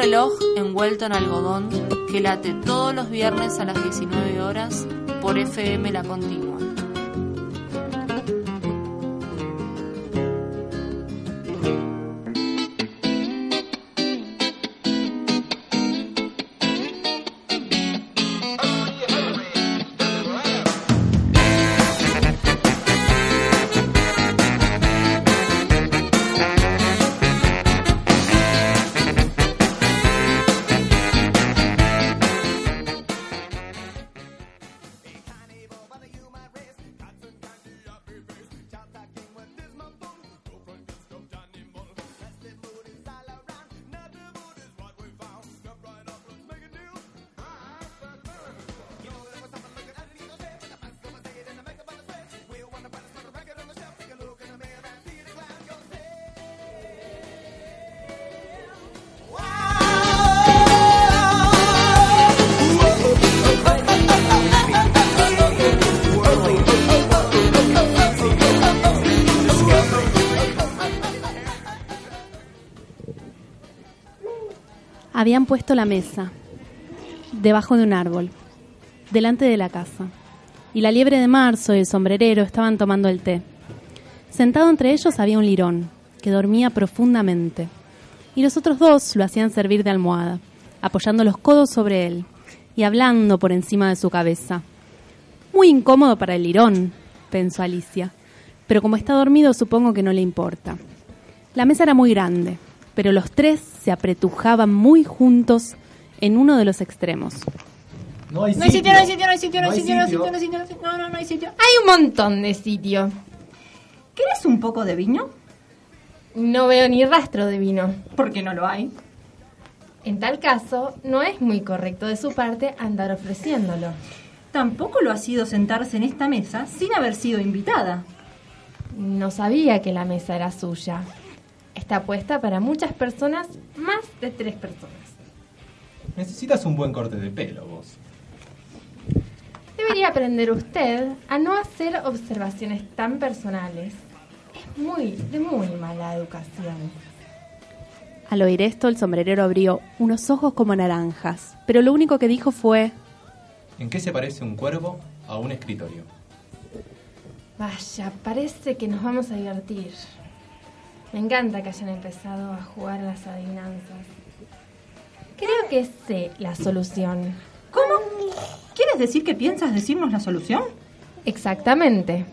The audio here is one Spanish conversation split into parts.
reloj envuelto en algodón que late todos los viernes a las 19 horas por FM La Continua. Habían puesto la mesa debajo de un árbol, delante de la casa, y la liebre de marzo y el sombrerero estaban tomando el té. Sentado entre ellos había un lirón, que dormía profundamente, y los otros dos lo hacían servir de almohada, apoyando los codos sobre él y hablando por encima de su cabeza. Muy incómodo para el lirón, pensó Alicia, pero como está dormido supongo que no le importa. La mesa era muy grande, pero los tres se apretujaban muy juntos en uno de los extremos. No hay No hay sitio, no hay sitio, no hay sitio, no hay No hay sitio, no hay sitio. sitio, no hay sitio, no hay sitio, no, no, no hay sitio. Hay un montón de sitio. ¿Querés un poco de vino? No veo ni rastro de vino. Porque no lo hay. En tal caso, no es muy correcto de su parte andar ofreciéndolo. Tampoco lo ha sido sentarse en esta mesa sin haber sido invitada. No sabía que la mesa era suya. Está puesta para muchas personas, más de tres personas. Necesitas un buen corte de pelo, vos. Debería aprender usted a no hacer observaciones tan personales. Es muy, de muy mala educación. Al oír esto, el sombrerero abrió unos ojos como naranjas, pero lo único que dijo fue, ¿En qué se parece un cuervo a un escritorio? Vaya, parece que nos vamos a divertir. Me encanta que hayan empezado a jugar las adivinanzas. Creo que sé la solución. ¿Cómo? ¿Quieres decir que piensas decirnos la solución? Exactamente.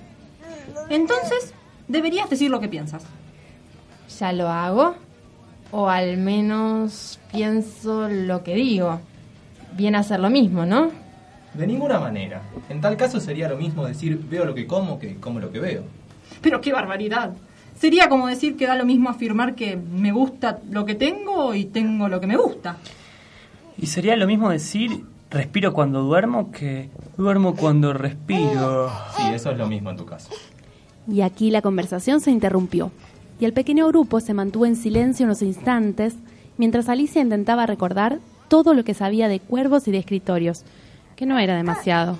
Entonces, deberías decir lo que piensas. ¿Ya lo hago? O al menos pienso lo que digo. Viene a ser lo mismo, ¿no? De ninguna manera. En tal caso sería lo mismo decir veo lo que como que como lo que veo. Pero qué barbaridad. Sería como decir que da lo mismo afirmar que me gusta lo que tengo y tengo lo que me gusta. Y sería lo mismo decir respiro cuando duermo que duermo cuando respiro. Sí, eso es lo mismo en tu caso. y aquí la conversación se interrumpió, y el pequeño grupo se mantuvo en silencio unos instantes mientras Alicia intentaba recordar todo lo que sabía de cuervos y de escritorios, que no era demasiado.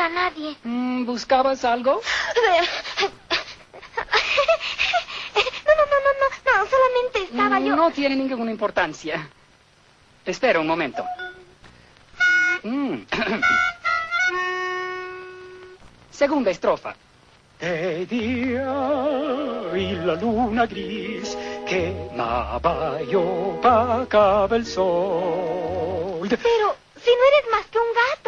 A nadie. Mm, ¿Buscabas algo? No, no, no, no, no, no, solamente estaba yo. No tiene ninguna importancia. Espera un momento. Mm. Segunda estrofa. De día y la luna gris quemaba y opacaba el sol. Pero, si no eres más que un gato.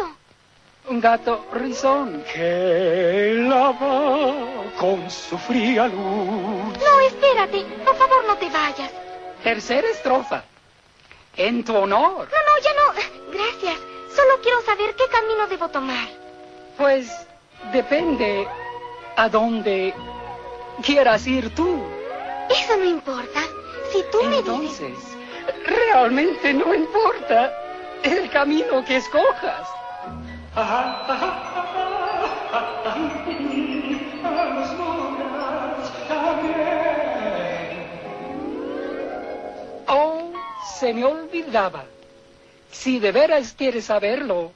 Un gato rizón. Que lava con su fría luz. No, espérate. Por favor, no te vayas. Tercera estrofa. En tu honor. No, no, ya no. Gracias. Solo quiero saber qué camino debo tomar. Pues depende a dónde quieras ir tú. Eso no importa. Si tú me dices... Entonces, realmente no importa el camino que escojas. Oh, se me olvidaba. Si de veras quieres saberlo,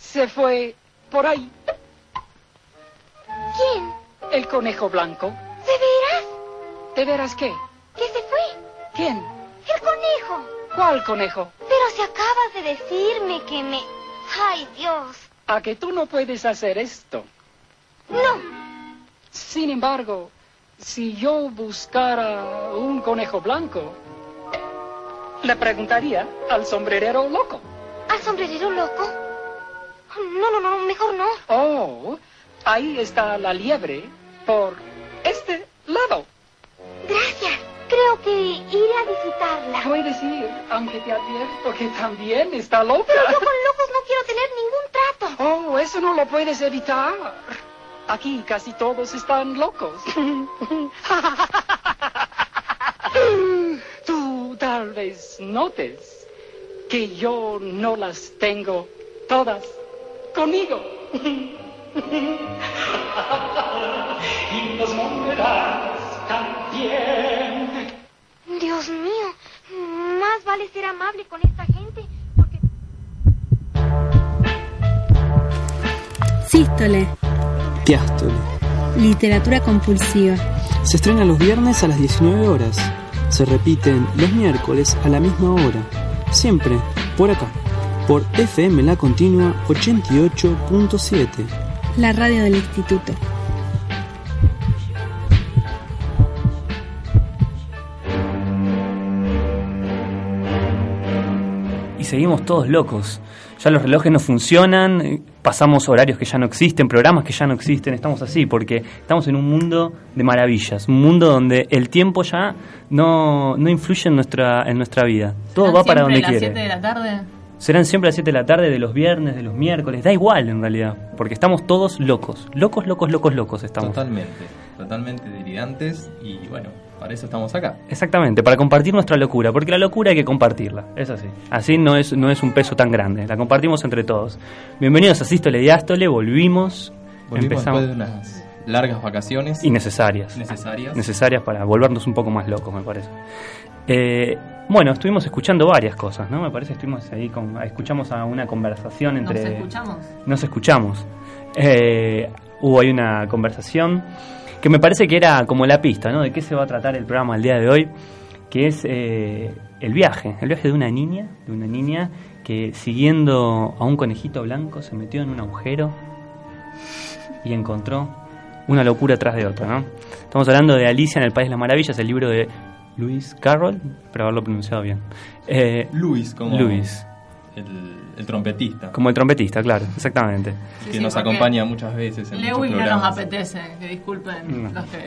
se fue por ahí. ¿Quién? El conejo blanco. ¿De veras? ¿De veras qué? ¿Que se fue? ¿Quién? El conejo. ¿Cuál conejo? Pero si acabas de decirme que me... ¡Ay, Dios! A que tú no puedes hacer esto. No. Sin embargo, si yo buscara un conejo blanco, le preguntaría al sombrerero loco. ¿Al sombrerero loco? No, no, no, mejor no. Oh, ahí está la liebre por este lado. Gracias. Creo que iré a visitarla. Puedes ir, aunque te advierto que también está loca. Pero yo con quiero tener ningún trato. Oh, eso no lo puedes evitar. Aquí casi todos están locos. Tú tal vez notes que yo no las tengo todas conmigo. Y los moverás también. Dios mío, más vale ser amable con esta gente Sístole, Diástole. literatura compulsiva. Se estrena los viernes a las 19 horas. Se repiten los miércoles a la misma hora. Siempre por acá. Por FM La Continua 88.7. La radio del instituto. y seguimos todos locos. Ya los relojes no funcionan, pasamos horarios que ya no existen, programas que ya no existen, estamos así porque estamos en un mundo de maravillas, un mundo donde el tiempo ya no, no influye en nuestra, en nuestra vida. Todo ¿Serán va para donde siempre las quiere. 7 de la tarde? Serán siempre a las 7 de la tarde, de los viernes, de los miércoles, da igual en realidad, porque estamos todos locos, locos, locos, locos, locos estamos. Totalmente, totalmente delirantes y bueno, para eso estamos acá. Exactamente, para compartir nuestra locura, porque la locura hay que compartirla, es así. Así no es, no es un peso tan grande, la compartimos entre todos. Bienvenidos a Sístole Diástole, volvimos, Volvimos empezamos después de unas largas vacaciones. innecesarias. Necesarias. Necesarias para volvernos un poco más locos, me parece. Eh, bueno, estuvimos escuchando varias cosas, ¿no? Me parece que estuvimos ahí, con, escuchamos a una conversación ¿Nos entre... escuchamos? Nos escuchamos. Eh, hubo ahí una conversación que me parece que era como la pista, ¿no? De qué se va a tratar el programa el día de hoy, que es eh, el viaje, el viaje de una niña, de una niña que siguiendo a un conejito blanco se metió en un agujero y encontró una locura tras de otra, ¿no? Estamos hablando de Alicia en el País de las Maravillas, el libro de Lewis Carroll, pero haberlo pronunciado bien. Eh, Luis, como el, el trompetista, como el trompetista, claro, exactamente. que sí, nos acompaña muchas veces en Lewis muchos no nos apetece, que disculpen No. los que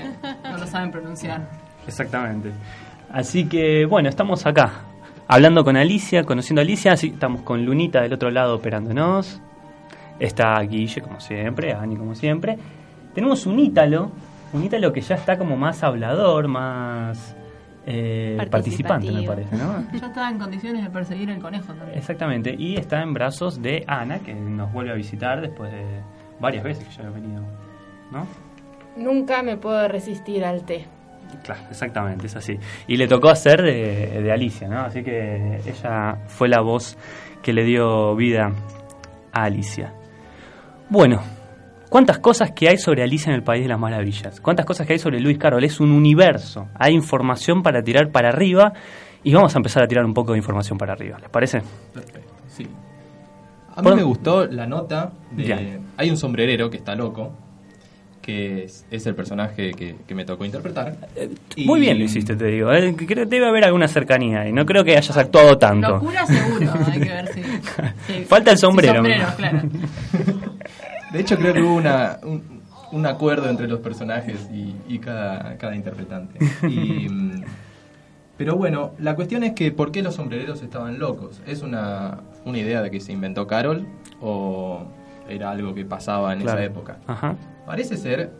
no lo saben pronunciar. Exactamente. Así que, bueno, estamos acá, hablando con Alicia, conociendo a Alicia, así estamos con Lunita del otro lado operándonos. Está Guille, como siempre, Ani, como siempre. Tenemos un Ítalo, un Ítalo que ya está como más hablador, más eh, participante, me parece, ¿no? Yo estaba en condiciones de perseguir el conejo también. Exactamente, y está en brazos de Ana, que nos vuelve a visitar después de varias veces que ya ha venido, ¿no? Nunca me puedo resistir al té. Claro, exactamente, es así. Y le tocó hacer de, de Alicia, ¿no? Así que ella fue la voz que le dio vida a Alicia. Bueno, ¿cuántas cosas que hay sobre Alicia en el País de las Maravillas? ¿Cuántas cosas que hay sobre Luis Carroll? Es un universo. Hay información para tirar para arriba y vamos a empezar a tirar un poco de información para arriba. ¿Les parece? Perfecto, sí. A mí Por- me gustó la nota de... Ya. Hay un sombrerero que está loco, que es, es el personaje que, que me tocó interpretar. Y- Muy bien lo hiciste, te digo. ¿eh? Creo debe haber alguna cercanía y no creo que hayas actuado tanto. Locura seguro, hay que ver si... si- Falta el si sombrero. sombrero, claro. De hecho, creo que hubo una, un, un acuerdo entre los personajes y, y cada, cada interpretante. Y, mm, pero bueno, la cuestión es que ¿por qué los sombrereros estaban locos? ¿Es una, una idea de que se inventó Carol o era algo que pasaba en Claro. esa época? Ajá. Parece ser,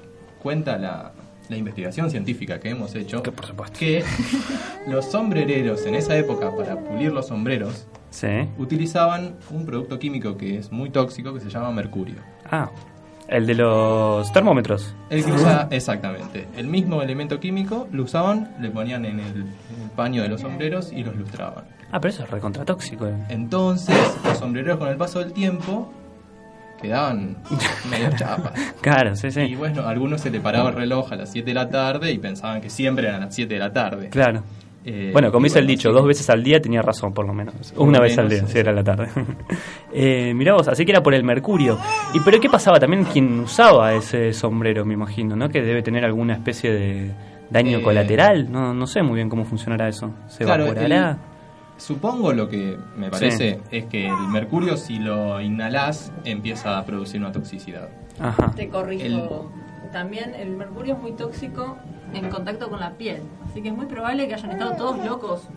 cuenta la, la investigación científica que hemos hecho, Que por supuesto. que los sombrereros en esa época para pulir los sombreros Sí. utilizaban un producto químico que es muy tóxico que se llama mercurio. Ah, el de los termómetros. El que usa, exactamente, el mismo elemento químico lo usaban, le ponían en el, en el paño de los sombreros y los lustraban. Ah, pero eso es recontratóxico. eh. Entonces, los sombreros con el paso del tiempo quedaban medio chapas. Claro, sí, Y sí. bueno, a algunos se le paraba el reloj a las 7 de la tarde y pensaban que siempre eran las 7 de la tarde. Claro. Eh, Bueno, como dice el dicho, sí. dos veces al día tenía razón, por lo menos. Por Una lo vez al día, si era la tarde. eh, mirá vos, así que era por el mercurio. ¿Y pero qué pasaba también quien usaba ese sombrero, me imagino, ¿no? Que debe tener alguna especie de daño Eh, colateral. No, no sé muy bien cómo funcionará eso. ¿Se Claro, evaporará? el- Supongo lo que me parece es que el mercurio si lo inhalás empieza a producir una toxicidad. Ajá. Te corrijo. También el mercurio es muy tóxico en contacto con la piel. Así que es muy probable que hayan estado todos locos.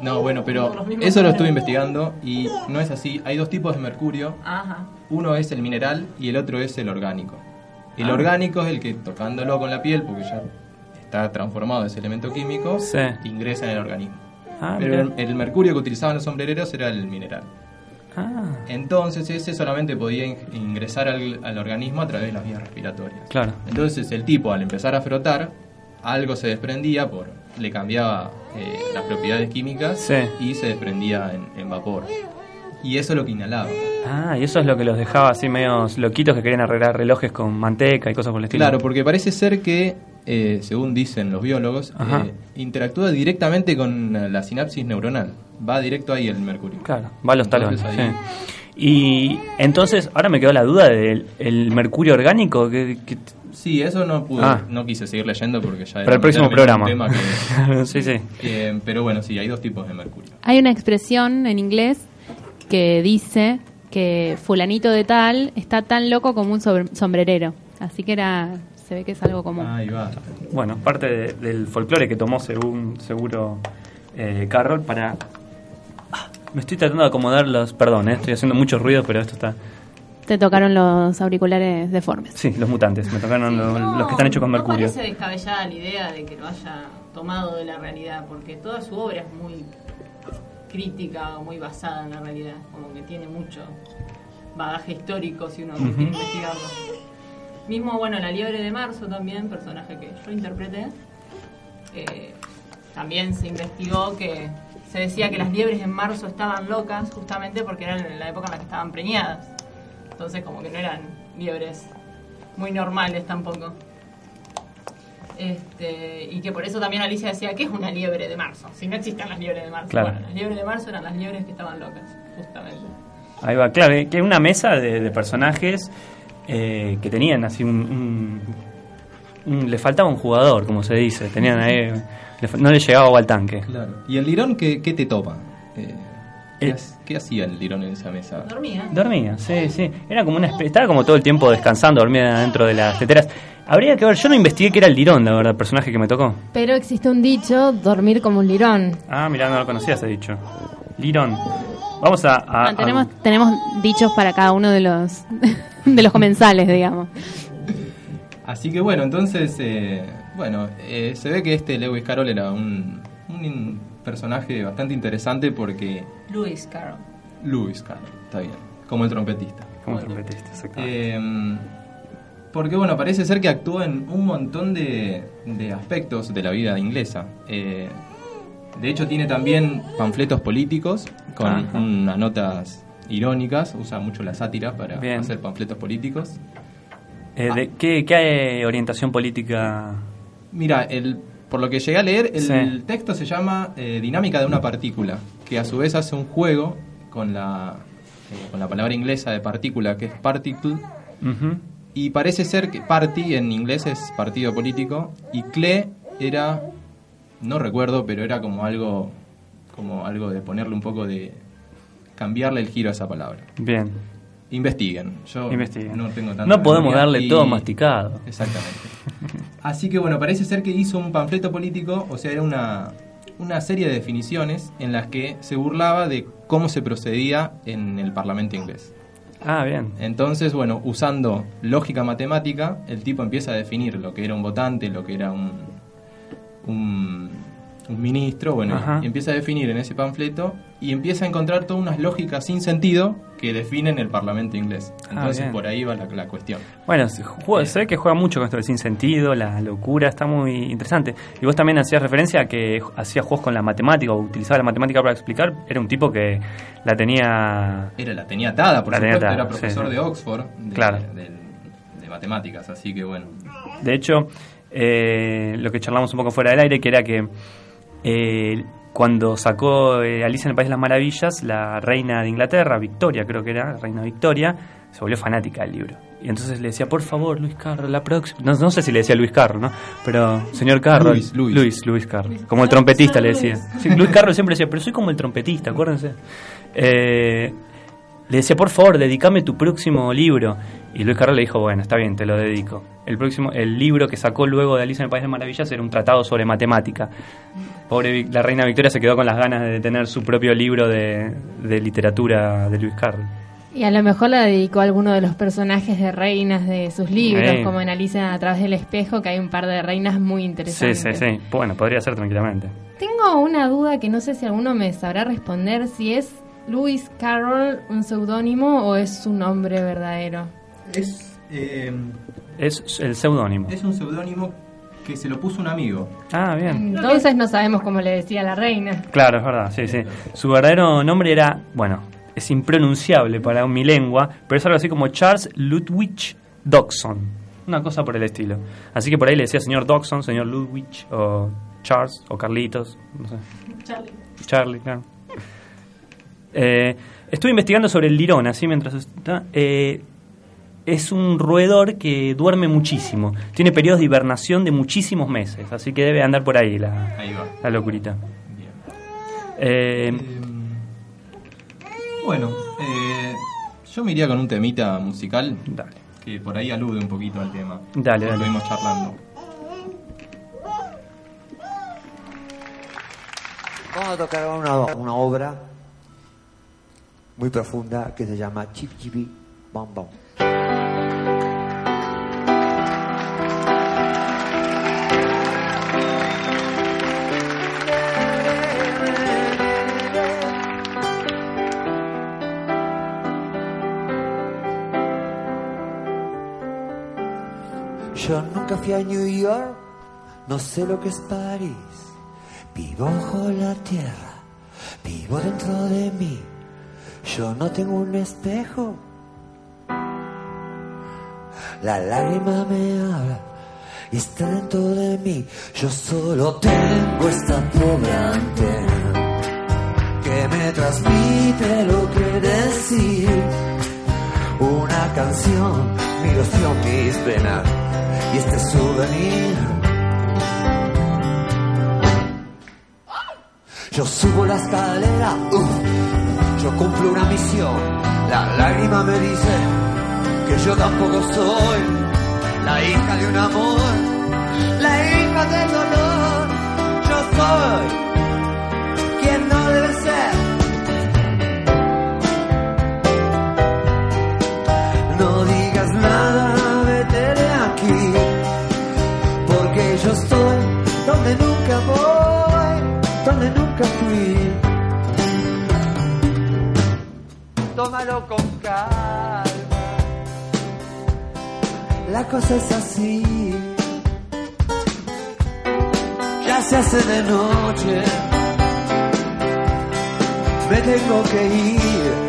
No, bueno, pero eso lo estuve investigando y no es así. Hay dos tipos de mercurio. Ajá. Uno es el mineral y el otro es el orgánico. El Ah. orgánico es el que tocándolo con la piel, porque ya está transformado ese elemento químico, Sí. ingresa en el organismo. Ah, Pero el, el mercurio que utilizaban los sombrereros era el mineral. Ah, Entonces ese solamente podía in- ingresar al, al organismo a través de las vías respiratorias. claro. Entonces el tipo al empezar a frotar, algo se desprendía, por le cambiaba eh, las propiedades químicas Sí. y se desprendía en, en vapor. Y eso es lo que inhalaba. Ah, y eso es lo que los dejaba así medios loquitos que querían arreglar relojes con manteca y cosas por el estilo. Claro, porque parece ser que, eh, según dicen los biólogos, eh, interactúa directamente con la sinapsis neuronal. Va directo ahí el mercurio. Claro, va a los talones. Ahí- sí. Y entonces, ahora me quedó la duda del el mercurio orgánico. Que, que- Sí, eso no pude, Ah. no quise seguir leyendo porque ya para el próximo programa. tema que- sí, sí. Eh, pero bueno, sí, hay dos tipos de mercurio. Hay una expresión en inglés que dice que fulanito de tal está tan loco como un sombrerero. Así que era, se ve que es algo común. Ahí va. Bueno, parte de- del folclore que tomó según seguro eh, Carroll para... Me estoy tratando de acomodar los... Perdón, eh, estoy haciendo mucho ruido, pero esto está... Te tocaron los auriculares deformes. Sí, los mutantes, me tocaron los, los que están hechos con no mercurio. parece descabellada la idea de que lo haya tomado de la realidad, porque toda su obra es muy crítica o muy basada en la realidad, como que tiene mucho bagaje histórico si uno Ujú. quiere investigarlo. Mismo, bueno, La Liebre de Marzo también, personaje que yo interpreté, eh, también se investigó que se decía que las liebres en marzo estaban locas justamente porque eran en la época en la que estaban preñadas. Entonces como que no eran liebres muy normales tampoco. Este, y que por eso también Alicia decía que es una liebre de marzo, si no existen las liebres de marzo. Claro. Bueno, las liebres de marzo eran las liebres que estaban locas, justamente. Ahí va, claro, que una mesa de, de personajes eh, que tenían así un- Le faltaba un jugador, como se dice. Tenían ahí... le fa- no le llegaba agua al tanque. Claro. ¿Y el lirón qué, qué te toma? Eh, ¿qué, Eh. qué hacía el lirón en esa mesa? Dormía. Dormía, sí, sí. Era como una estaba como todo el tiempo descansando, dormía dentro de las teteras. Habría que ver, yo no investigué qué era el lirón, la verdad, el personaje que me tocó. Pero existe un dicho, dormir como un lirón. Ah, mira, no lo conocía ese dicho. Lirón. Vamos a... a- Ah, tenemos, a- tenemos dichos para cada uno de los de los comensales, digamos. Así que bueno, entonces, eh, bueno, eh, se ve que este Lewis Carroll era un, un personaje bastante interesante porque Lewis Carroll. Lewis Carroll, está bien, como el trompetista. Como trompetista, exactamente. Eh, porque bueno, parece ser que actuó en un montón de, de aspectos de la vida inglesa. Eh, de hecho tiene también panfletos políticos con Ajá. unas notas irónicas, usa mucho la sátira para Bien. hacer panfletos políticos. Eh, de- ¿qué, qué orientación política? Mira, el, por lo que llegué a leer, el Sí. texto se llama eh, Dinámica de una partícula, que a su vez hace un juego con la, eh, con la palabra inglesa de partícula, que es particle, Ujú. y parece ser que party en inglés es partido político, y cle era, no recuerdo, pero era como algo, como algo de ponerle un poco de, cambiarle el giro a esa palabra. Bien. Investiguen. Yo Investiguen. no tengo tanta No podemos darle y- todo masticado. Exactamente. Así que bueno, parece ser que hizo un panfleto político, o sea, era una, una serie de definiciones en las que se burlaba de cómo se procedía en el Parlamento inglés. Ah, bien. Entonces, bueno, usando lógica matemática, el tipo empieza a definir lo que era un votante, lo que era un, un, un ministro, bueno, Ajá. empieza a definir en ese panfleto y empieza a encontrar todas unas lógicas sin sentido que definen el Parlamento inglés. Ah, Entonces, por ahí va la, la cuestión. Bueno, se, ve que juega mucho con esto del sinsentido, la locura, está muy interesante. Y vos también hacías referencia a que hacía juegos con la matemática o utilizaba la matemática para explicar. Era un tipo que la tenía... Era, la tenía atada, por La tenía supuesto, atada, era profesor sí, de Oxford, de, Claro. de- de matemáticas, así que bueno. De hecho, eh, lo que charlamos un poco fuera del aire, que era que eh, cuando sacó eh, Alicia en el País de las Maravillas, la reina de Inglaterra, Victoria creo que era, reina Victoria, se volvió fanática del libro. Y entonces le decía, por favor, Luis Carroll, la próxima... No, no sé si le decía Luis Carroll, ¿no? Pero, señor Carroll. Luis, Luis. Luis, Luis Carroll. Como el trompetista le decía. Sí, Luis Carroll siempre decía, pero soy como el trompetista, acuérdense. Eh, le decía, por favor, dedícame tu próximo libro. Y Luis Carroll le dijo, bueno, está bien, te lo dedico. El próximo, el libro que sacó luego de Alicia en el País de las Maravillas era un tratado sobre matemática. Pobre la reina Victoria se quedó con las ganas de tener su propio libro de, de literatura de Luis Carroll. Y a lo mejor la dedicó a alguno de los personajes de reinas de sus libros, como en Alicia a través del espejo, que hay un par de reinas muy Sí, interesantes. sí, sí. Bueno, podría ser tranquilamente. Tengo una duda que no sé si alguno me sabrá responder, si es Lewis Carroll un seudónimo o es su nombre verdadero. Es, eh, Es el seudónimo. es un seudónimo que se lo puso un amigo. Ah, bien. Entonces no sabemos cómo le decía la reina. Claro, es verdad, sí, sí. Su verdadero nombre era, bueno, es impronunciable para mi lengua, pero es algo así como Charles Ludwig Dodson. Una cosa por el estilo. Así que por ahí le decía señor Dodson, señor Ludwig, o Charles, o Carlitos, no sé. Charlie. Charlie, claro. Eh, estuve investigando sobre el lirón, así mientras está. eh, es un roedor que duerme muchísimo. Tiene periodos de hibernación de muchísimos meses, así que debe andar por ahí la, Ahí va. la locurita. Bien. Eh, Bueno, eh, yo me iría con un temita musical dale, que por ahí alude un poquito al tema. Dale, dale. Estuvimos charlando. Vamos a tocar una, una obra muy profunda que se llama Chip Chibi Bam. Yo nunca fui a New York, no sé lo que es París. Vivo bajo la tierra, vivo dentro de mí. Yo no tengo un espejo. La lágrima me habla y está dentro de mí. Yo solo tengo esta pobre antena que me transmite lo que decir. Una canción, mi ilusión, mis venas y este souvenir. Yo subo la escalera, uf, yo cumplo una misión. La lágrima me dice que yo tampoco soy la hija de un amor, la hija del dolor. Yo soy quien no debe ser. No digas nada, vete de aquí, porque yo estoy donde nunca voy. Con calma. La cosa es así. Ya se hace de noche. Me tengo que ir.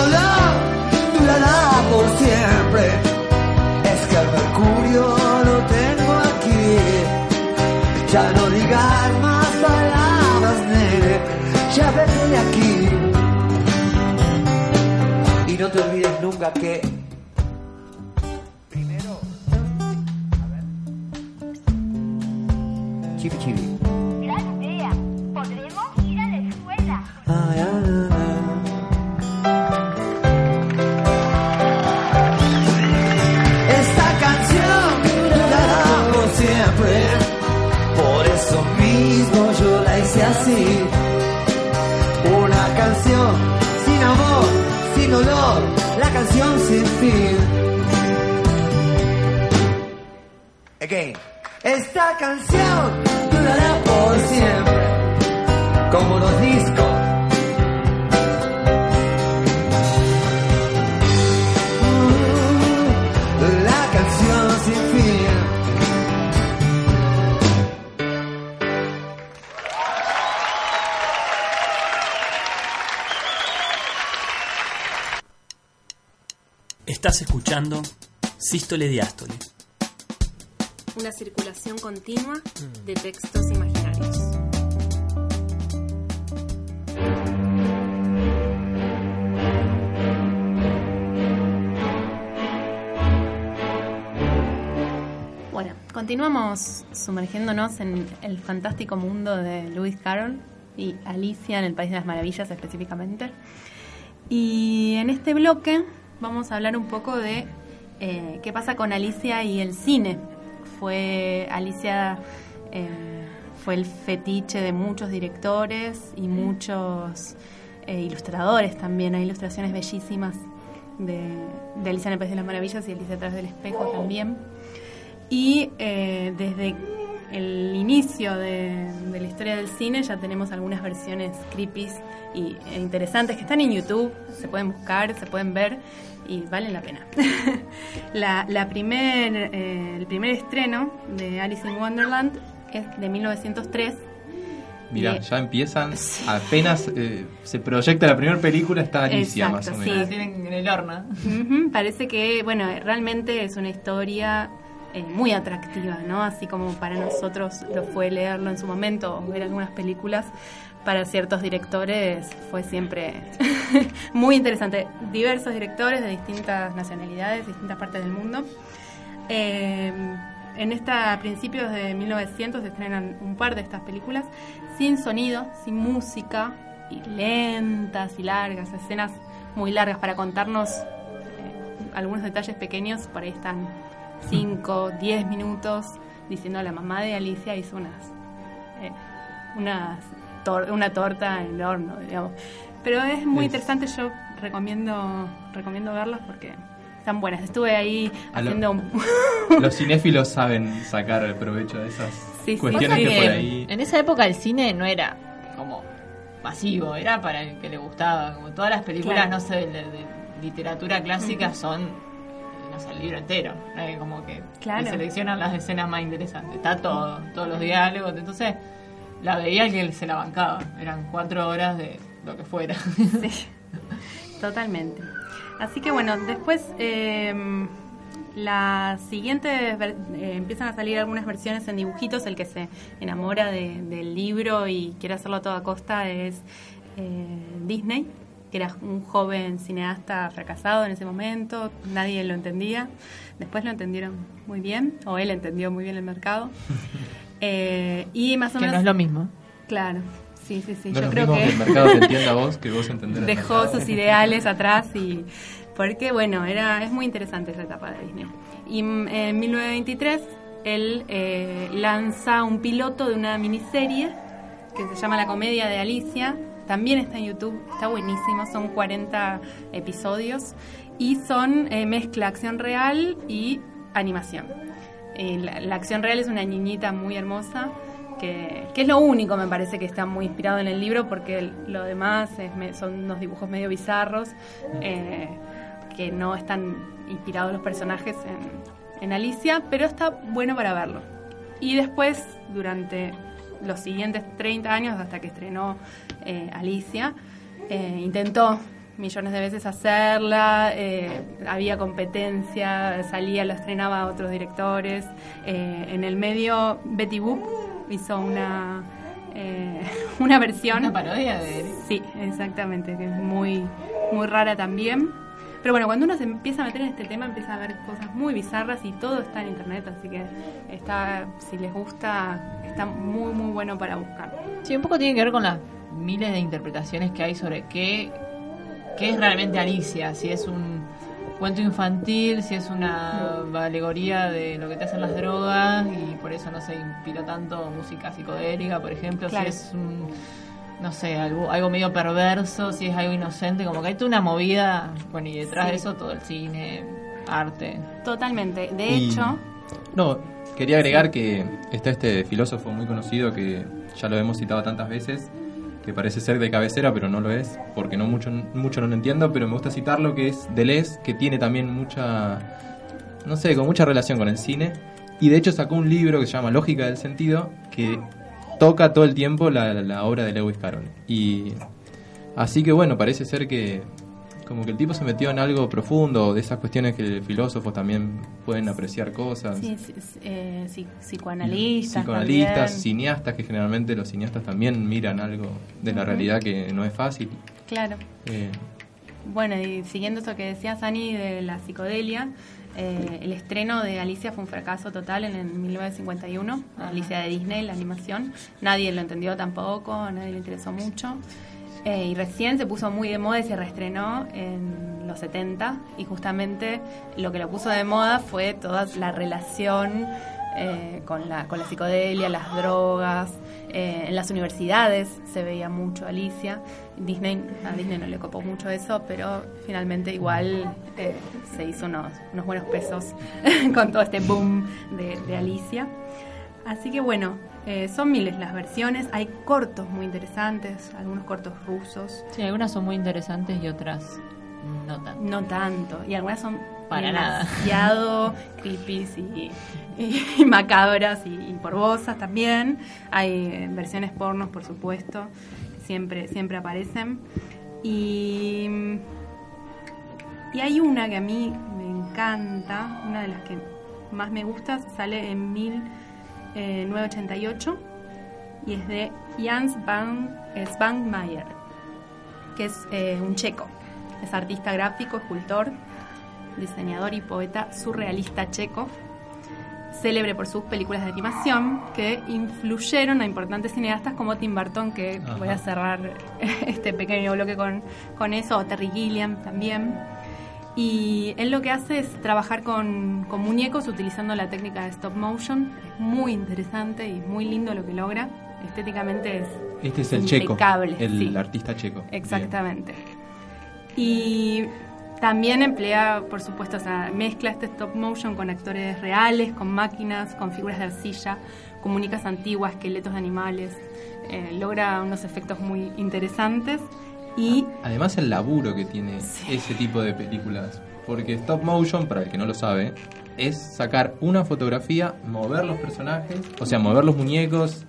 Dolor por siempre, es que al mercurio lo tengo aquí. Ya no digas más palabras, ya vete de aquí. Y no te olvides nunca que primero, a Diástole. Una circulación continua de textos imaginarios. Bueno, continuamos sumergiéndonos en el fantástico mundo de Lewis Carroll y Alicia en el País de las Maravillas específicamente. Y en este bloque vamos a hablar un poco de eh, qué pasa con Alicia y el cine. Fue Alicia eh, fue el fetiche de muchos directores y muchos eh, ilustradores también. Hay ilustraciones bellísimas de, Alicia en el País de las Maravillas y Alicia a través del espejo también. Y desde el inicio de, de la historia del cine ya tenemos algunas versiones creepy y e interesantes que están en YouTube, se pueden buscar, se pueden ver y valen la pena. la, la primer, eh, el primer estreno de Alice in Wonderland es de 1903. Mirá, Y- ya empiezan, apenas eh, se proyecta la primera película, está Alicia Exacto, más o sí. menos. tienen en el horno. Parece que, bueno, realmente es una historia muy atractiva, ¿no? Así como para nosotros lo fue leerlo en su momento o ver algunas películas, para ciertos directores fue siempre muy interesante. Diversos directores de distintas nacionalidades, distintas partes del mundo. Eh, en esta, a principios de 1900 se estrenan un par de estas películas sin sonido, sin música, y lentas y largas, escenas muy largas para contarnos eh, algunos detalles pequeños. Por ahí están 5, 10 minutos diciendo la mamá de Alicia hizo unas, eh, unas tor- una torta en el horno, digamos. Pero es muy Es- interesante, yo recomiendo, recomiendo verlas porque están buenas. Estuve ahí A lo- haciendo un... Los cinéfilos saben sacar provecho de esas Sí, sí. cuestiones Pasa que por ahí... En esa época el cine no era como masivo, era para el que le gustaba. Como todas las películas, Claro. no sé, de, de literatura clásica son, el libro entero. como que Claro. seleccionan las escenas más interesantes. Está todo, todos los diálogos. Entonces, la veía que se la bancaba. Eran cuatro horas de lo que fuera. Sí, totalmente. Así que bueno, después eh, la siguiente ver- eh, empiezan a salir algunas versiones en dibujitos. El que se enamora de- del libro y quiere hacerlo a toda costa es eh, Disney, que era un joven cineasta fracasado en ese momento. Nadie lo entendía. Después lo entendieron muy bien, o él entendió muy bien el mercado. Eh, y más o Que menos... no es lo mismo. Claro, sí, sí, sí. No es Yo lo creo mismo que... que el mercado te entienda a vos que vos entender al dejó sus ideales atrás y porque bueno era es muy interesante esa etapa de Disney y en 1923 él eh, lanza un piloto de una miniserie que se llama La comedia de Alicia también está en YouTube está buenísimo son 40 episodios y son eh, mezcla acción real y animación Eh, la, acción real es una niñita muy hermosa que, es lo único, me parece, que está muy inspirado en el libro, porque lo demás son unos dibujos medio bizarros, eh, que no están inspirados los personajes en Alicia, pero está bueno para verlo. Y después, durante los siguientes 30 años, hasta que estrenó eh, Alicia, eh, intentó millones de veces hacerla, eh, había competencia, salía, la estrenaba a otros directores. Eh, en el medio, Betty Boop hizo una, eh, una versión. Una parodia de... Sí, exactamente, que es muy, muy rara también. Pero bueno, cuando uno se empieza a meter en este tema, empieza a ver cosas muy bizarras y todo está en internet, así que está, si les gusta, está muy, muy bueno para buscar. Sí, un poco tiene que ver con las miles de interpretaciones que hay sobre qué, qué es realmente Alicia, si es un cuento infantil, si es una alegoría de lo que te hacen las drogas y por eso no se inspiró tanto música psicodélica, por ejemplo, Claro. si es un, no sé, algo, algo medio perverso, si es algo inocente, como que hay toda una movida, bueno, y detrás Sí. de eso todo el cine, arte. Totalmente. De Y- hecho, No, quería agregar que está este filósofo muy conocido que ya lo hemos citado tantas veces, que parece ser de cabecera, pero no lo es, porque no mucho, mucho no lo entiendo, pero me gusta citarlo, que es Deleuze, que tiene también mucha, no sé, con mucha relación con el cine, y de hecho sacó un libro que se llama Lógica del Sentido, que toca todo el tiempo la, la obra de Lewis Carroll. Y así que bueno, parece ser que como que el tipo se metió en algo profundo, de esas cuestiones que filósofos también pueden apreciar cosas. sí, sí, eh, sí, psicoanalistas. psicoanalistas, también. cineastas, que generalmente los cineastas también miran algo de la realidad que no es fácil. Claro. Eh, Bueno, y siguiendo eso que decías, Ani, de la psicodelia, eh, el estreno de Alicia fue un fracaso total en el 1951, Alicia de Disney, la animación. Nadie lo entendió tampoco, nadie le interesó mucho. Eh, y recién se puso muy de moda y se reestrenó en los 70 y justamente lo que lo puso de moda fue toda la relación eh, con, la, con la psicodelia, las drogas. eh, en las universidades se veía mucho Alicia. Disney, a Disney no le copó mucho eso, pero finalmente igual eh, se hizo unos, unos buenos pesos con todo este boom de, de Alicia. Así que bueno, eh, son miles las versiones, hay cortos muy interesantes, algunos cortos rusos. Sí, algunas son muy interesantes y otras no tanto. No tanto, y algunas son Para nada. demasiado creepy y, y- macabras y, y también. Hay eh, versiones pornos, por supuesto, siempre, siempre aparecen. Y, y hay una que a mí me encanta, una de las que más me gusta, sale en 1988 y es de Jans van Spangmayer, que es eh, un checo. Es artista gráfico, escultor, diseñador y poeta surrealista checo, célebre por sus películas de animación que influyeron a importantes cineastas como Tim Burton, que Ajá. voy a cerrar este pequeño bloque con, con eso, o Terry Gilliam también. Y él lo que hace es trabajar con, con muñecos utilizando la técnica de stop motion. Es muy interesante y muy lindo lo que logra. Estéticamente es este es el checo, impecable. el sí. artista checo. Exactamente. Y también emplea, por supuesto, o sea, mezcla este stop motion con actores reales, con máquinas, con figuras de arcilla, con muñecas antiguas, esqueletos de animales. Eh, logra unos efectos muy interesantes. Y Además el laburo que tiene ese tipo de películas, porque stop motion, para el que no lo sabe, es sacar una fotografía, mover los personajes, o sea, mover los muñecos,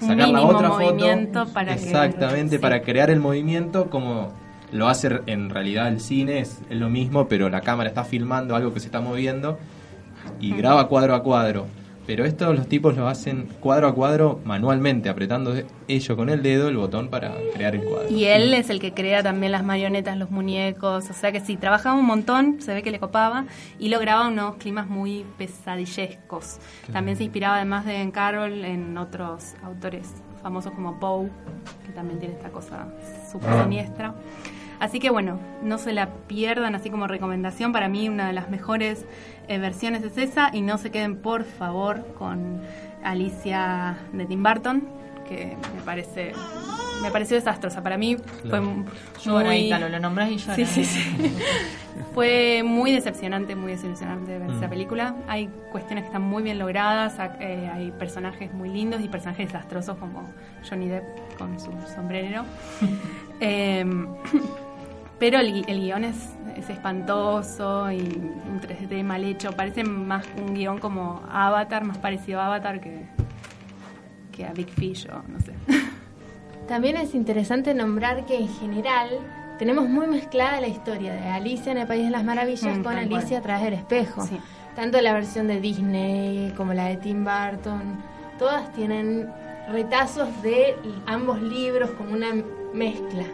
sacar la otra movimiento foto, para que- exactamente, sí. para crear el movimiento como lo hace en realidad el cine, es, es lo mismo, pero la cámara está filmando algo que se está moviendo y graba cuadro a cuadro. Pero estos los tipos lo hacen cuadro a cuadro manualmente, apretando ellos con el dedo el botón para crear el cuadro. Y él es el que crea también las marionetas, los muñecos, o sea que sí, trabajaba un montón, se ve que le copaba, y lograba unos climas muy pesadillescos. También se inspiraba además de en Carol en otros autores famosos como Poe, que también tiene esta cosa súper Ah. Así que bueno, no se la pierdan así como recomendación. Para mí una de las mejores eh, versiones es esa y no se queden por favor con Alicia de Tim Burton, que me parece me pareció desastrosa. Para mí fue Claro. muy... Llora, lo nombrás y llora. Sí, sí, sí. fue muy decepcionante, muy decepcionante ver Mm. esa película. Hay cuestiones que están muy bien logradas, eh, hay personajes muy lindos y personajes desastrosos como Johnny Depp con su sombrero. Em, pero el, el guion es, es espantoso y un 3D mal hecho. Parece más un guion como Avatar, más parecido a Avatar que, que a Big Fish o no sé. También es interesante nombrar que en general tenemos muy mezclada la historia de Alicia en el País de las Maravillas Mm, con Alicia cual. a través del espejo. Tanto la versión de Disney como la de Tim Burton, todas tienen retazos de ambos libros como una mezcla.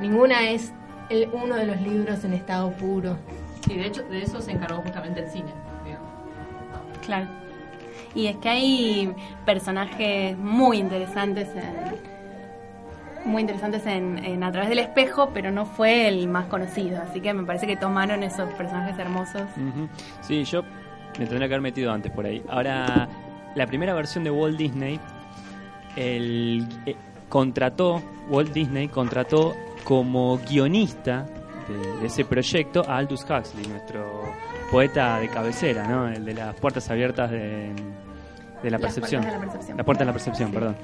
Ninguna es el- uno de los libros en estado puro. Y de hecho, de eso se encargó justamente el cine. digamos. Claro. Y es que hay personajes muy interesantes en, muy interesantes en, en A través del espejo, pero no fue el más conocido. Así que me parece que tomaron esos personajes hermosos. Sí, yo me tendría que haber metido antes por ahí. Ahora, la primera versión de Walt Disney, el, eh, contrató, Walt Disney contrató como guionista de, de ese proyecto a Aldous Huxley, nuestro poeta de cabecera, ¿no? El de las puertas abiertas de, de la Las percepción. puertas de la percepción. La puerta de la percepción, perdón.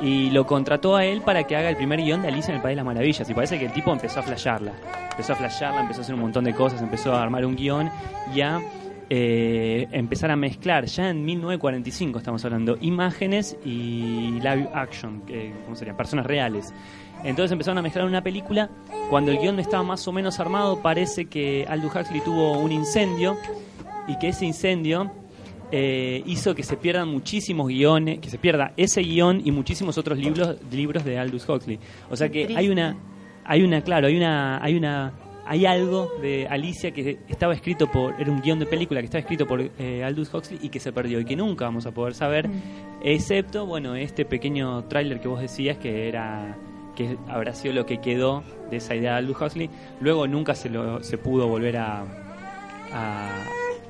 Y lo contrató a él para que haga el primer guion de Alicia en el País de las Maravillas. Y parece que el tipo empezó a flashearla. Empezó a flashearla, empezó a hacer un montón de cosas, empezó a armar un guion y a eh, empezar a mezclar, ya en 1945 estamos hablando, imágenes y live action, que, ¿cómo serían? Personas reales. Entonces empezaron a mezclar una película. Cuando el guion estaba más o menos armado, parece que Aldous Huxley tuvo un incendio y que ese incendio eh, hizo que se pierdan muchísimos guiones, que se pierda ese guion y muchísimos otros libros, libros de Aldous Huxley. O sea que hay una, hay una, claro, hay una, hay una, hay algo de Alicia que estaba escrito por, era un guion de película que estaba escrito por eh, Aldous Huxley y que se perdió y que nunca vamos a poder saber, excepto, bueno, este pequeño tráiler que vos decías que era que habrá sido lo que quedó de esa idea de Aldous Huxley. Luego nunca se lo se pudo volver a, a,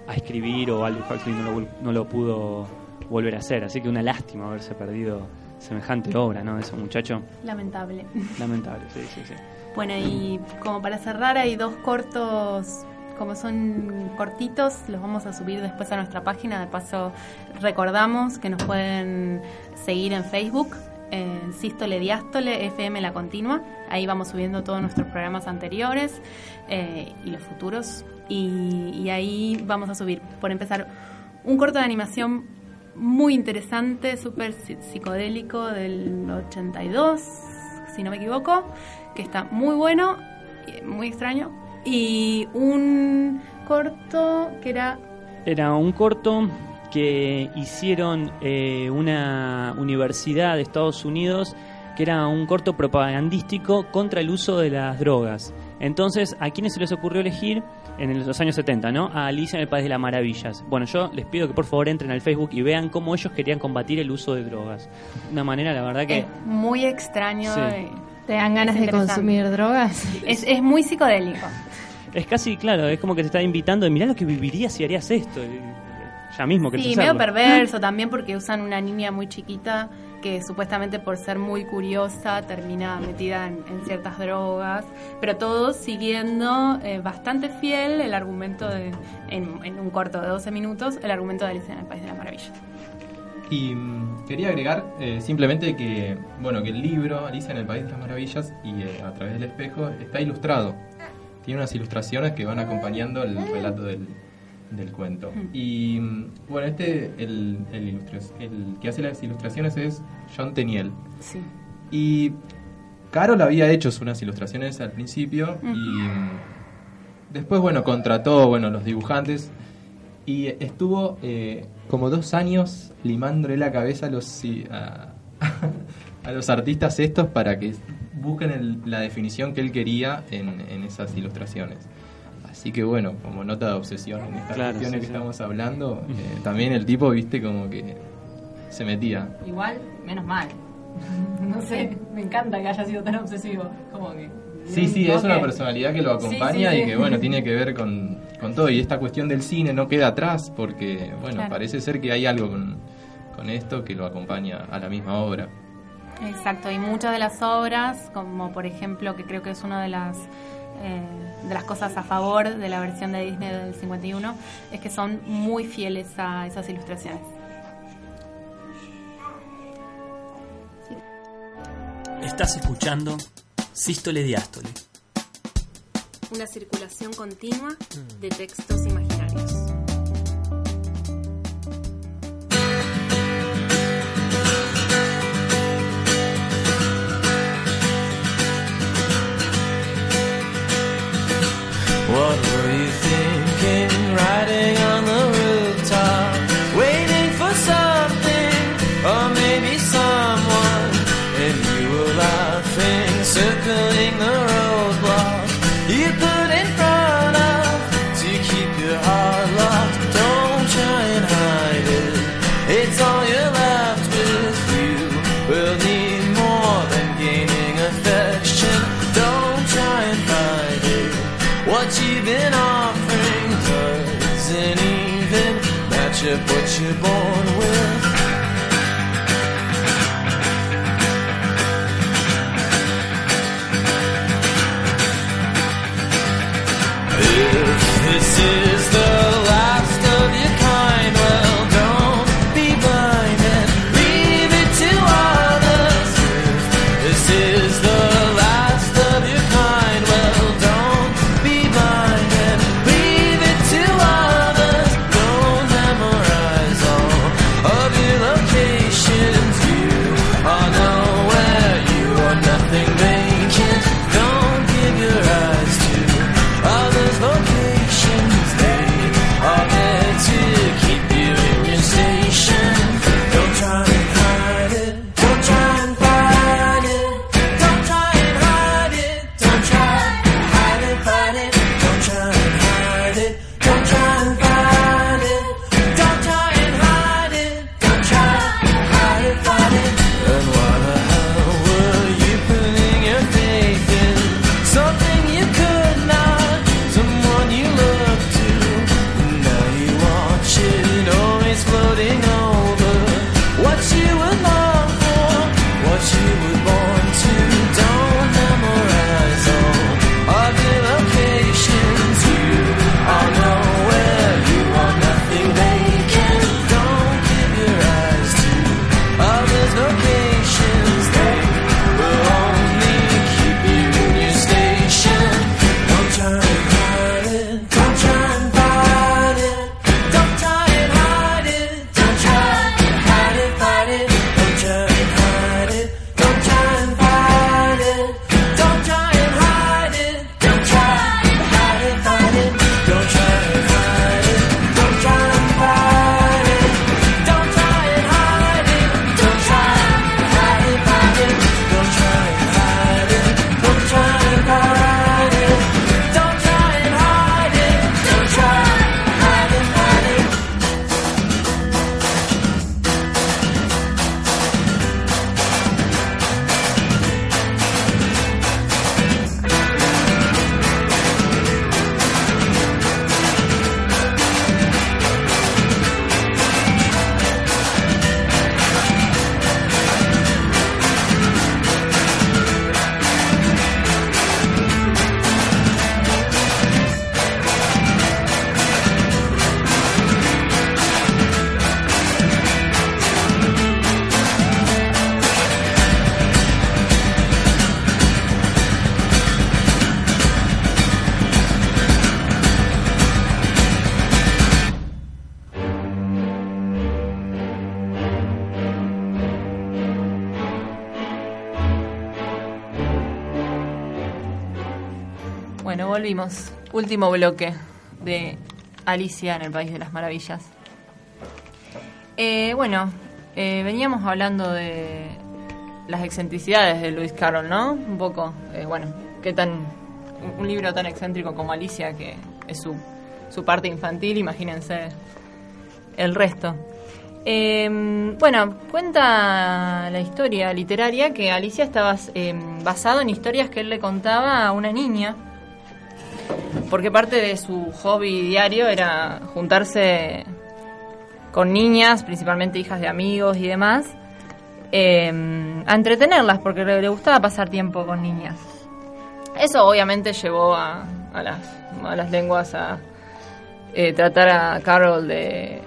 a escribir o Aldous Huxley no lo, no lo pudo volver a hacer. Así que una lástima haberse perdido semejante obra, ¿no? De ese muchacho. Lamentable. Lamentable, sí, sí, sí. Bueno, y como para cerrar, hay dos cortos, como son cortitos, los vamos a subir después a nuestra página. De paso, recordamos que nos pueden seguir en Facebook, en Sístole Diástole FM La Continua. Ahí vamos subiendo todos nuestros programas anteriores eh, y los futuros. Y, y ahí vamos a subir, por empezar, un corto de animación muy interesante, súper psi- psicodélico del 82, si no me equivoco, que está muy bueno, y muy extraño. Y un corto que era Era un corto que hicieron eh, una universidad de Estados Unidos que era un corto propagandístico contra el uso de las drogas. Entonces, ¿a quiénes se les ocurrió elegir en los años 70, no? A Alicia en el País de las Maravillas. Bueno, yo les pido que por favor entren al Facebook y vean cómo ellos querían combatir el uso de drogas. Una manera, la verdad que... es muy extraño. Sí. ¿Te dan ganas de consumir drogas? Es, es muy psicodélico. Es casi, claro, es como que te está invitando, mirá lo que vivirías si harías esto. Y Ya mismo que Sí, medio perverso también porque usan una niña muy chiquita que supuestamente por ser muy curiosa termina metida en, en ciertas drogas, pero todo siguiendo eh, bastante fiel el argumento de, en, en un corto de 12 minutos, el argumento de Alicia en el País de las Maravillas. Y mm, quería agregar eh, simplemente que, bueno, que el libro Alicia en el País de las Maravillas y eh, a través del espejo está ilustrado. Tiene unas ilustraciones que van acompañando el relato del, del cuento. Y bueno, este, el, el, el, que hace las ilustraciones es John Teniel. Sí. Y Carol había hecho unas ilustraciones al principio y después, bueno, contrató, bueno, los dibujantes y estuvo eh, como dos años limándole la cabeza a los, a, a los artistas estos para que busquen la definición que él quería en, en esas ilustraciones. Así que bueno, como nota de obsesión en estas cuestiones que estamos hablando, eh, también el tipo, viste, como que se metía. Igual, menos mal. no sé, me encanta que haya sido tan obsesivo. Como que. Sí, sí, es una personalidad que lo acompaña y que, bueno, tiene que ver con, con, todo. Y esta cuestión del cine no queda atrás porque, bueno, parece ser que hay algo con, con esto que lo acompaña a la misma obra. Exacto, y muchas de las obras, como por ejemplo, que creo que es una de las eh, de las cosas a favor de la versión de Disney del 51 es que son muy fieles a esas ilustraciones. Estás escuchando Sístole Diástole. Una circulación continua de textos imaginarios. What were you thinking riding on the but you're born Volvimos. Último bloque de Alicia en el País de las Maravillas. Eh, bueno, eh, veníamos hablando de las excentricidades de Luis Carroll, ¿no? Un poco, eh, bueno, qué tan un libro tan excéntrico como Alicia, que es su, su parte infantil, imagínense el resto. Eh, bueno, cuenta la historia literaria que Alicia estaba eh, basado en historias que él le contaba a una niña porque parte de su hobby diario era juntarse con niñas, principalmente hijas de amigos y demás, eh, a entretenerlas, porque le, gustaba pasar tiempo con niñas. Eso obviamente llevó a, a las, a lenguas a eh, tratar a Carol de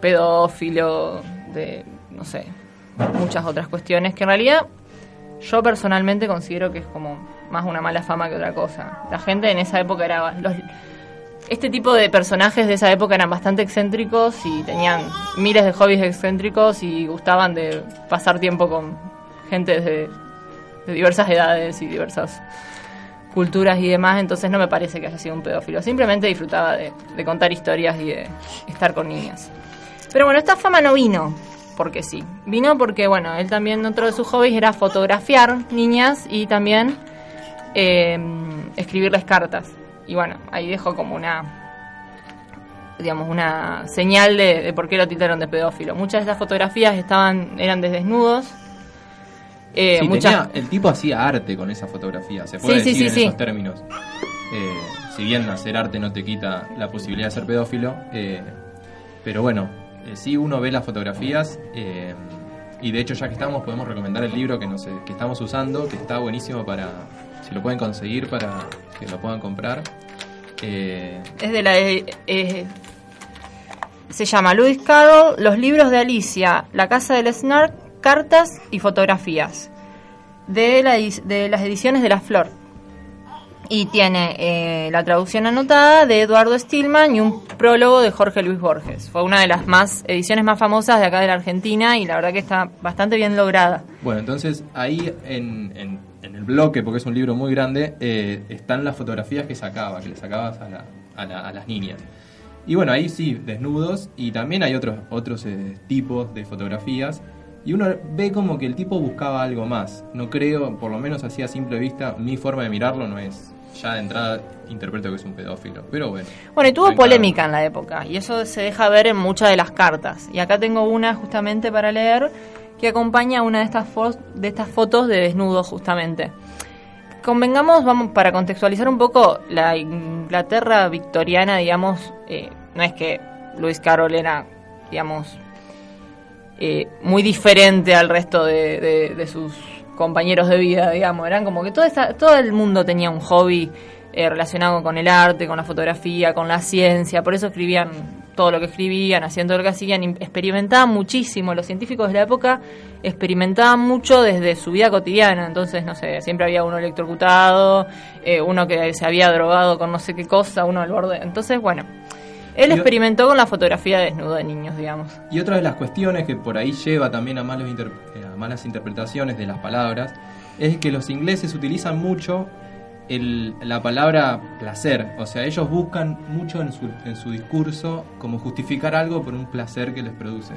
pedófilo, de, no sé, muchas otras cuestiones que en realidad yo personalmente considero que es como más una mala fama que otra cosa. La gente en esa época era... Este tipo de personajes de esa época eran bastante excéntricos y tenían miles de hobbies excéntricos y gustaban de pasar tiempo con gente de, de diversas edades y diversas culturas y demás, entonces no me parece que haya sido un pedófilo. Simplemente disfrutaba de, de contar historias y de estar con niñas. Pero bueno, esta fama no vino porque sí. Vino porque, bueno, él también, otro de sus hobbies era fotografiar niñas y también eh, escribirles cartas. Y bueno, ahí dejó como una, digamos, una señal de, de por qué lo tildaron de pedófilo. Muchas de esas fotografías estaban eran de desnudos. Eh, Sí, muchas, tenía- el tipo hacía arte con esa fotografía, se puede Sí, decir sí, en esos términos. Eh, si bien hacer arte no te quita la posibilidad de ser pedófilo, eh, pero bueno, sí uno ve las fotografías y de hecho ya que estamos podemos recomendar el libro que, nos, que estamos usando, que está buenísimo para, si lo pueden conseguir, para que lo puedan comprar. Eh, Es de la. eh, se llama Lewis Carroll, Los libros de Alicia, La casa del Snark, Cartas y Fotografías. De, la de las ediciones de La Flor. Y tiene eh, la traducción anotada de Eduardo Stillman y un prólogo de Jorge Luis Borges. Fue una de las más ediciones más famosas de acá de la Argentina y la verdad que está bastante bien lograda. Bueno, entonces ahí en, en- en el bloque, porque es un libro muy grande, eh, están las fotografías que sacaba, que le sacabas a, la- a la- a las niñas. Y bueno, ahí sí, desnudos, y también hay otros, otros eh, tipos de fotografías. Y uno ve como que el tipo buscaba algo más. No creo, por lo menos así a simple vista, mi forma de mirarlo no es. Ya de entrada interpreto que es un pedófilo. Pero bueno. Bueno, y tuvo polémica en la época, y eso se deja ver en muchas de las cartas. Y acá tengo una justamente para leer que acompaña una de estas, de estas fotos de desnudo justamente. Convengamos, vamos, para contextualizar un poco, la Inglaterra victoriana, digamos, eh, no es que Luis Carroll era, digamos, eh, muy diferente al resto de, sus compañeros de vida, digamos. Eran como que todo, esta- todo el mundo tenía un hobby eh, relacionado con el arte, con la fotografía, con la ciencia. Por eso escribían todo lo que escribían, hacían todo lo que hacían, im- experimentaban muchísimo. Los científicos de la época experimentaban mucho desde su vida cotidiana. Entonces, no sé, siempre había uno electrocutado, eh, uno que se había drogado con no sé qué cosa, uno al borde. Entonces, bueno, él Y- experimentó con la fotografía desnudo de niños, digamos. Y otra de las cuestiones que por ahí lleva también a, malos inter- eh, a malas interpretaciones de las palabras es que los ingleses utilizan mucho el- la palabra placer. O sea, ellos buscan mucho en su, en su discurso como justificar algo por un placer que les produce.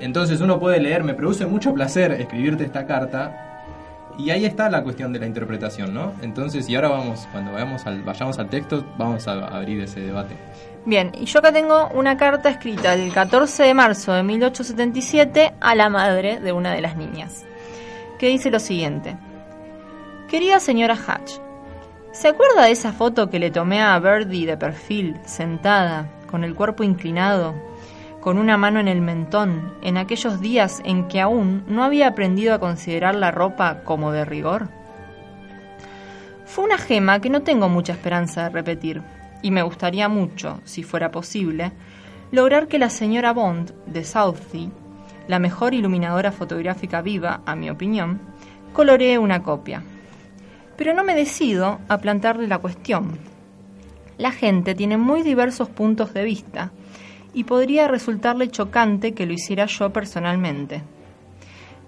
Entonces uno puede leer, me produce mucho placer escribirte esta carta. Y ahí está la cuestión de la interpretación, ¿no? Entonces, y ahora vamos, cuando vayamos al, vayamos al texto, vamos a abrir ese debate. Bien, y yo acá tengo una carta escrita el 14 de marzo de 1877 a la madre de una de las niñas, que dice lo siguiente. Querida señora Hatch, ¿se acuerda de esa foto que le tomé a Birdie de perfil, sentada, con el cuerpo inclinado, con una mano en el mentón, en aquellos días en que aún no había aprendido a considerar la ropa como de rigor? Fue una gema que no tengo mucha esperanza de repetir, y me gustaría mucho, si fuera posible, lograr que la señora Bond de Southsea, la mejor iluminadora fotográfica viva, a mi opinión, coloree una copia. Pero no me decido a plantearle la cuestión. La gente tiene muy diversos puntos de vista y podría resultarle chocante que lo hiciera yo personalmente.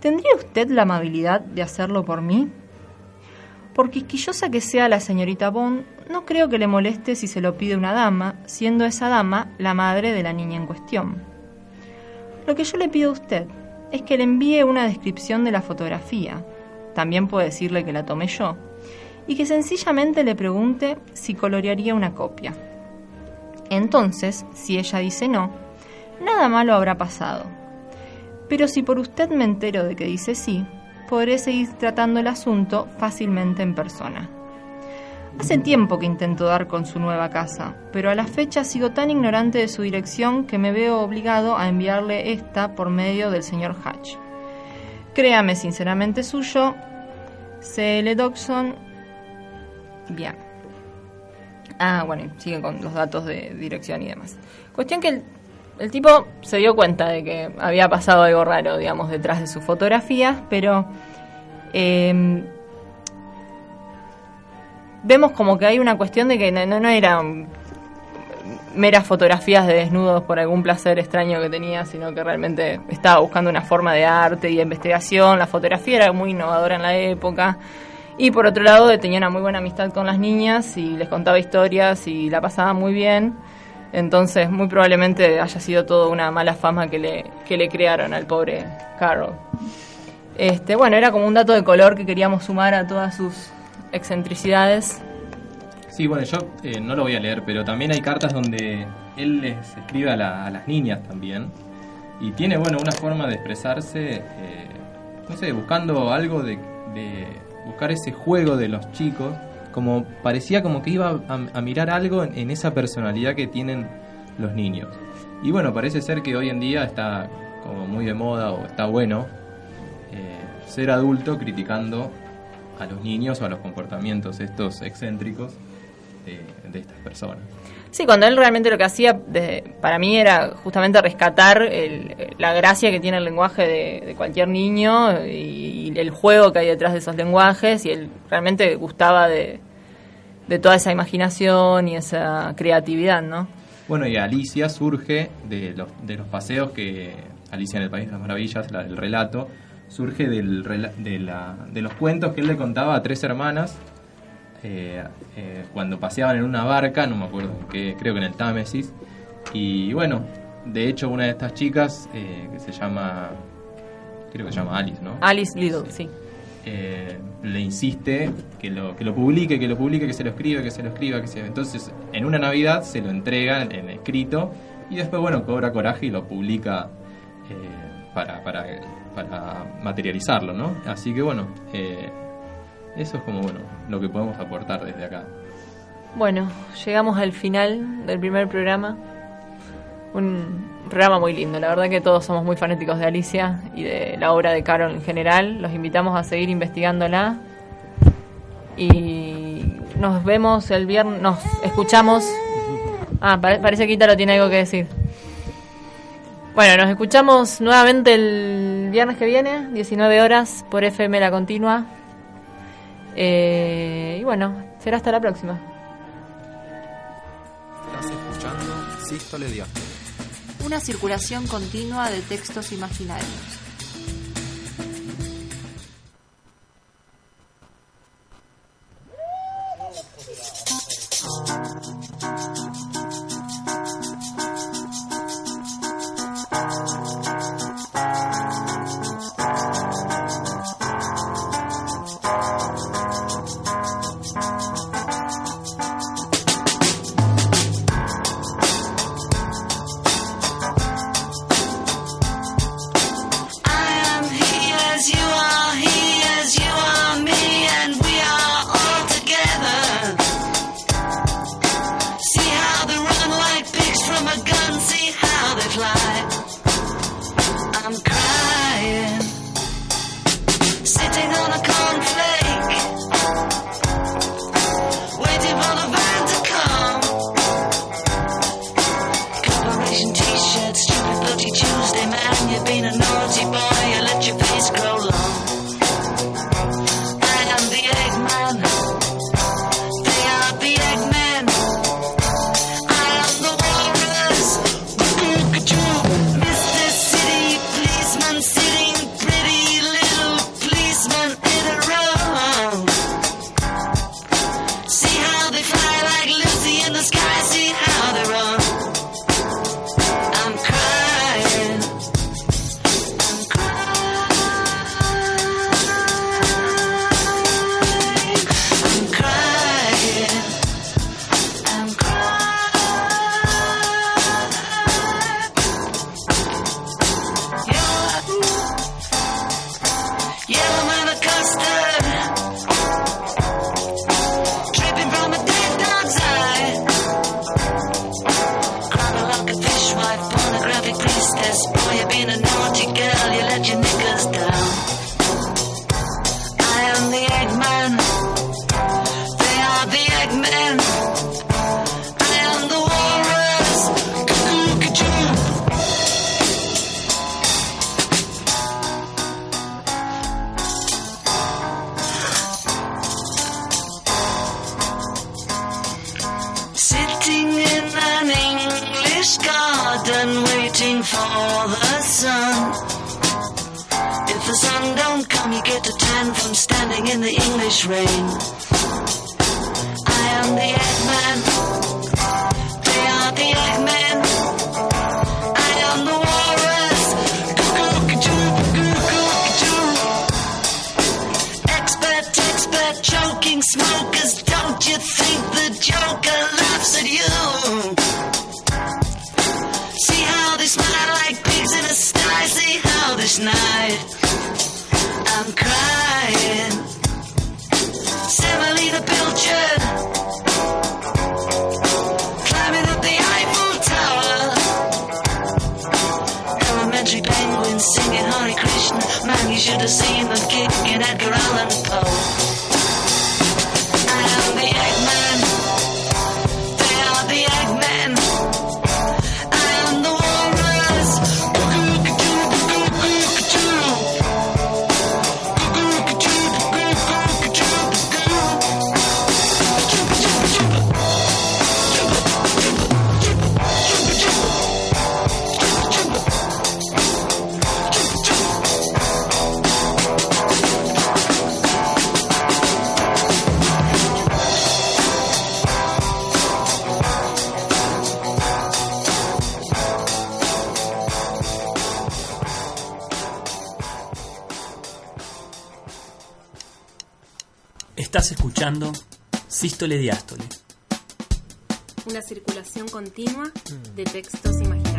¿Tendría usted la amabilidad de hacerlo por mí? Por quisquillosa que sea la señorita Bond, no creo que le moleste si se lo pide una dama, siendo esa dama la madre de la niña en cuestión. Lo que yo le pido a usted es que le envíe una descripción de la fotografía, también puede decirle que la tomé yo, y que sencillamente le pregunte si colorearía una copia. Entonces, si ella dice no, nada malo habrá pasado. Pero si por usted me entero de que dice sí, podré seguir tratando el asunto fácilmente en persona. Hace tiempo que intento dar con su nueva casa, pero a la fecha sigo tan ignorante de su dirección que me veo obligado a enviarle esta por medio del señor Hatch. Créame sinceramente suyo, C.L. Dodson. Bien. Ah, bueno, y siguen con los datos de dirección y demás. Cuestión que el, tipo se dio cuenta de que había pasado algo raro, digamos, detrás de sus fotografías, pero eh, vemos como que hay una cuestión de que no, no, no eran meras fotografías de desnudos por algún placer extraño que tenía, sino que realmente estaba buscando una forma de arte y de investigación. La fotografía era muy innovadora en la época. Y por otro lado, tenía una muy buena amistad con las niñas y les contaba historias y la pasaba muy bien. Entonces, muy probablemente haya sido todo una mala fama que le, que le crearon al pobre Carol. Este, bueno, era como un dato de color que queríamos sumar a todas sus excentricidades. Sí, bueno, yo eh, no lo voy a leer, pero también hay cartas donde él les escribe a, la- a las niñas también. Y tiene, bueno, una forma de expresarse, eh, no sé, buscando algo de buscar ese juego de los chicos. Como parecía como que iba a, a mirar algo en, esa personalidad que tienen los niños. Y bueno, parece ser que hoy en día está como muy de moda o está bueno eh, ser adulto criticando a los niños o a los comportamientos estos excéntricos de, de estas personas. Sí, cuando él realmente lo que hacía de- para mí era justamente rescatar el- la gracia que tiene el lenguaje de, de cualquier niño y, y el juego que hay detrás de esos lenguajes y él realmente gustaba de, de toda esa imaginación y esa creatividad, ¿no? Bueno, y Alicia surge de los, de los paseos que Alicia en el País de las Maravillas, la- el relato, surge del, de, la- de los cuentos que él le contaba a tres hermanas eh, eh, cuando paseaban en una barca, no me acuerdo en qué, creo que en el Támesis. Y bueno, de hecho una de estas chicas eh, que se llama, creo que se llama Alice, ¿no? Alice Little, sí. le insiste que lo, que lo publique, que lo publique, que se lo escriba, que se lo escriba, que se... Entonces, en una Navidad se lo entrega en, en escrito y después, bueno, cobra coraje y lo publica para, para, para materializarlo, ¿no? Así que, bueno, eh, eso es como, bueno, lo que podemos aportar desde acá. Bueno, llegamos al final del primer programa. Un programa muy lindo. La verdad que todos somos muy fanáticos de Alicia y de la obra de Carol en general. Los invitamos a seguir investigándola. Y nos vemos el viernes. Nos escuchamos. Ah, pare- parece que Ítalo tiene algo que decir. Bueno, nos escuchamos nuevamente el viernes que viene, 19 horas, por FM La Continua. Eh, y bueno, será hasta la próxima. Estás escuchando Sístole Diástole. Una circulación continua de textos imaginarios. Diástole. Una circulación continua de textos imaginativos.